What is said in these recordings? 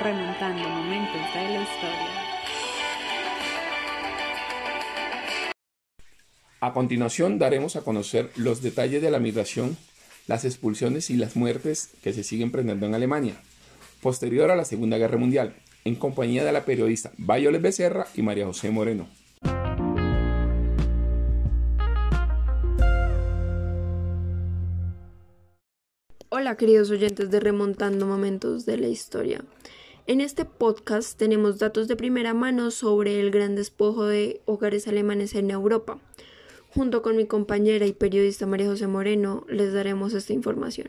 remontando momentos de la historia. A continuación daremos a conocer los detalles de la migración, las expulsiones y las muertes que se siguen presentando en Alemania, posterior a la Segunda Guerra Mundial, en compañía de la periodista Violet Becerra y María José Moreno. Hola queridos oyentes de Remontando Momentos de la Historia. En este podcast tenemos datos de primera mano sobre el gran despojo de hogares alemanes en Europa. Junto con mi compañera y periodista María José Moreno les daremos esta información.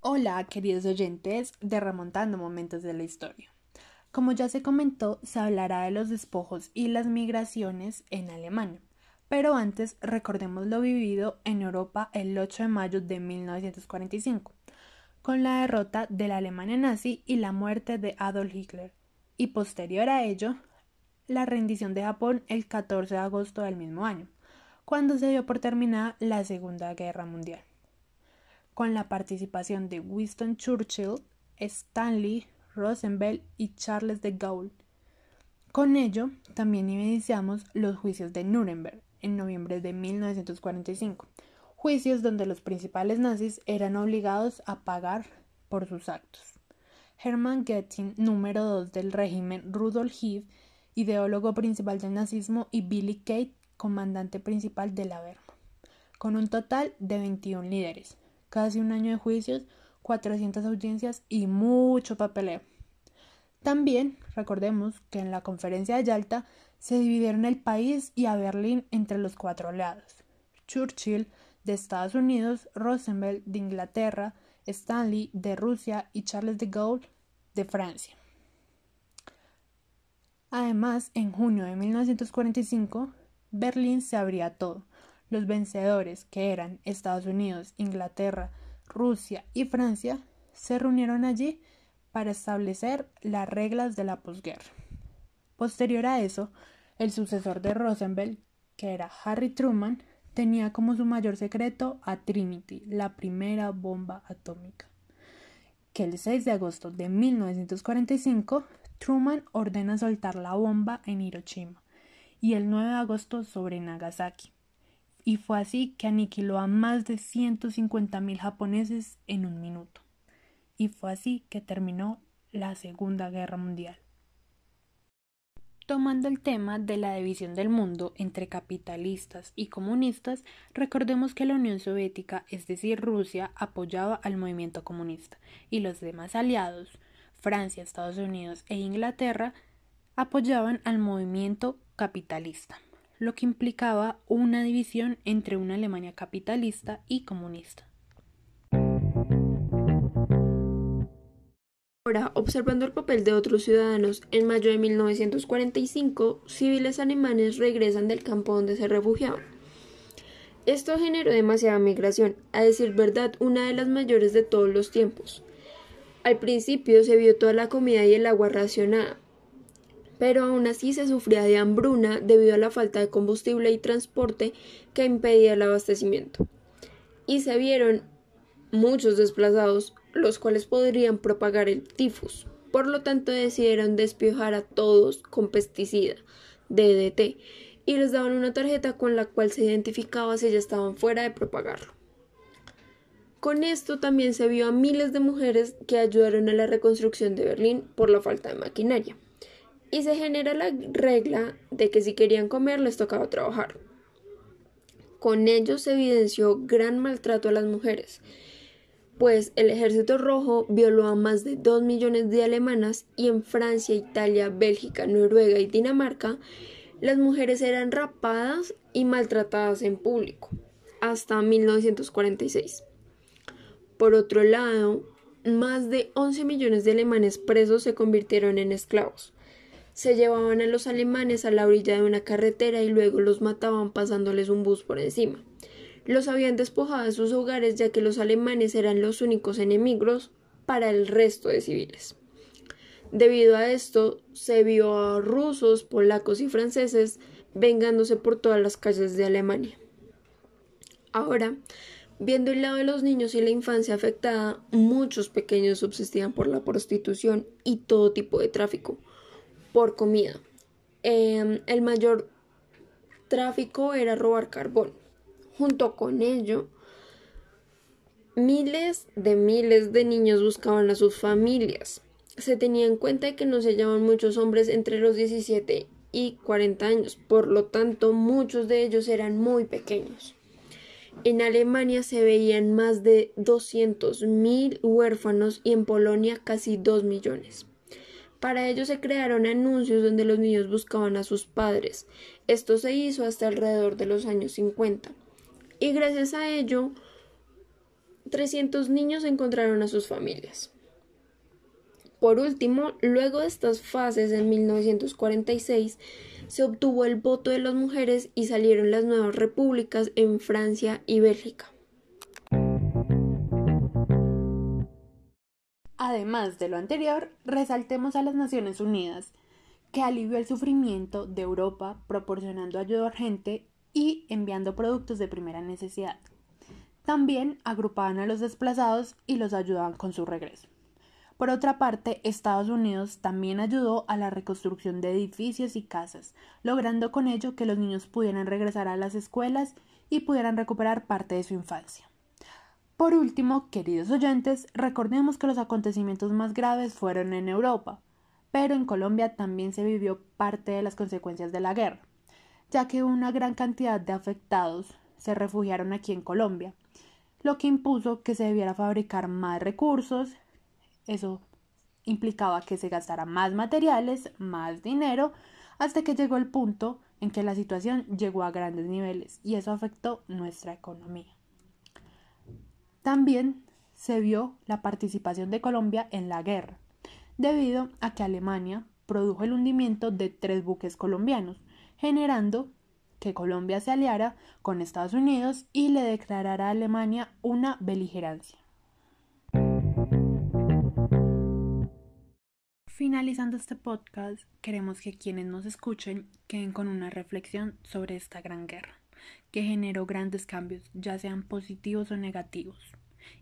Hola queridos oyentes de Remontando Momentos de la Historia. Como ya se comentó, se hablará de los despojos y las migraciones en Alemania. Pero antes recordemos lo vivido en Europa el 8 de mayo de 1945, con la derrota de la Alemania nazi y la muerte de Adolf Hitler, y posterior a ello, la rendición de Japón el 14 de agosto del mismo año, cuando se dio por terminada la Segunda Guerra Mundial, con la participación de Winston Churchill, Stanley Rosenberg y Charles de Gaulle. Con ello, también iniciamos los juicios de Nuremberg, en noviembre de 1945, juicios donde los principales nazis eran obligados a pagar por sus actos. Hermann Göring, número 2 del régimen Rudolf Hess, ideólogo principal del nazismo, y Billy Kate, comandante principal de la Wehrmacht, con un total de 21 líderes, casi un año de juicios, 400 audiencias y mucho papeleo. También recordemos que en la conferencia de Yalta se dividieron el país y a Berlín entre los cuatro lados. Churchill de Estados Unidos, Roosevelt de Inglaterra, Stanley de Rusia y Charles de Gaulle de Francia. Además, en junio de 1945, Berlín se abría todo. Los vencedores, que eran Estados Unidos, Inglaterra, Rusia y Francia, se reunieron allí para establecer las reglas de la posguerra. Posterior a eso, el sucesor de Roosevelt, que era Harry Truman, tenía como su mayor secreto a Trinity, la primera bomba atómica. Que el 6 de agosto de 1945, Truman ordena soltar la bomba en Hiroshima y el 9 de agosto sobre Nagasaki. Y fue así que aniquiló a más de 150.000 japoneses en un minuto. Y fue así que terminó la Segunda Guerra Mundial. Tomando el tema de la división del mundo entre capitalistas y comunistas, recordemos que la Unión Soviética, es decir, Rusia, apoyaba al movimiento comunista y los demás aliados, Francia, Estados Unidos e Inglaterra, apoyaban al movimiento capitalista, lo que implicaba una división entre una Alemania capitalista y comunista. Observando el papel de otros ciudadanos, en mayo de 1945, civiles alemanes regresan del campo donde se refugiaban. Esto generó demasiada migración, a decir verdad, una de las mayores de todos los tiempos. Al principio se vio toda la comida y el agua racionada, pero aún así se sufría de hambruna debido a la falta de combustible y transporte que impedía el abastecimiento. Y se vieron muchos desplazados, los cuales podrían propagar el tifus. Por lo tanto, decidieron despiojar a todos con pesticida, DDT, y les daban una tarjeta con la cual se identificaba si ya estaban fuera de propagarlo. Con esto también se vio a miles de mujeres que ayudaron a la reconstrucción de Berlín por la falta de maquinaria. Y se genera la regla de que si querían comer les tocaba trabajar. Con ello se evidenció gran maltrato a las mujeres, pues el ejército rojo violó a más de 2 millones de alemanas y en Francia, Italia, Bélgica, Noruega y Dinamarca las mujeres eran rapadas y maltratadas en público hasta 1946. Por otro lado, más de 11 millones de alemanes presos se convirtieron en esclavos. Se llevaban a los alemanes a la orilla de una carretera y luego los mataban pasándoles un bus por encima los habían despojado de sus hogares ya que los alemanes eran los únicos enemigos para el resto de civiles. Debido a esto, se vio a rusos, polacos y franceses vengándose por todas las calles de Alemania. Ahora, Viendo el lado de los niños y la infancia afectada, muchos pequeños subsistían por la prostitución y todo tipo de tráfico por comida. Em, el mayor tráfico era robar carbón. Junto con ello, miles de miles de niños buscaban a sus familias. Se tenía en cuenta que no se hallaban muchos hombres entre los 17 y 40 años, por lo tanto muchos de ellos eran muy pequeños. En Alemania se veían más de 200.000 huérfanos y en Polonia casi 2 millones. Para ello se crearon anuncios donde los niños buscaban a sus padres. Esto se hizo hasta alrededor de los años 50. Y gracias a ello, 300 niños encontraron a sus familias. Por último, luego de estas fases en 1946, se obtuvo el voto de las mujeres y salieron las nuevas repúblicas en Francia y Bélgica. Además de lo anterior, resaltemos a las Naciones Unidas, que alivió el sufrimiento de Europa proporcionando ayuda urgente y enviando productos de primera necesidad. También agrupaban a los desplazados y los ayudaban con su regreso. Por otra parte, Estados Unidos también ayudó a la reconstrucción de edificios y casas, logrando con ello que los niños pudieran regresar a las escuelas y pudieran recuperar parte de su infancia. Por último, queridos oyentes, recordemos que los acontecimientos más graves fueron en Europa, pero en Colombia también se vivió parte de las consecuencias de la guerra, ya que una gran cantidad de afectados se refugiaron aquí en Colombia, lo que impuso que se debiera fabricar más recursos, eso implicaba que se gastara más materiales, más dinero, hasta que llegó el punto en que la situación llegó a grandes niveles y eso afectó nuestra economía. También se vio la participación de Colombia en la guerra, debido a que Alemania produjo el hundimiento de tres buques colombianos, generando que Colombia se aliara con Estados Unidos y le declarara a Alemania una beligerancia. Finalizando este podcast, queremos que quienes nos escuchen queden con una reflexión sobre esta gran guerra que generó grandes cambios, ya sean positivos o negativos,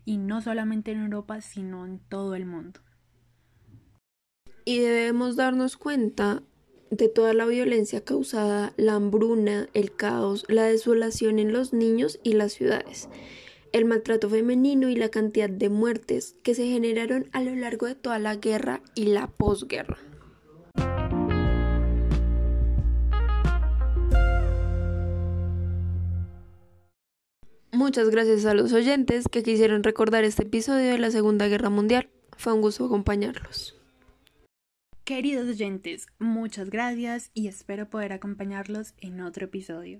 y no solamente en Europa, sino en todo el mundo. Y debemos darnos cuenta de toda la violencia causada, la hambruna, el caos, la desolación en los niños y las ciudades, el maltrato femenino y la cantidad de muertes que se generaron a lo largo de toda la guerra y la posguerra. Muchas gracias a los oyentes que quisieron recordar este episodio de la Segunda Guerra Mundial. Fue un gusto acompañarlos. Queridos oyentes, muchas gracias y espero poder acompañarlos en otro episodio.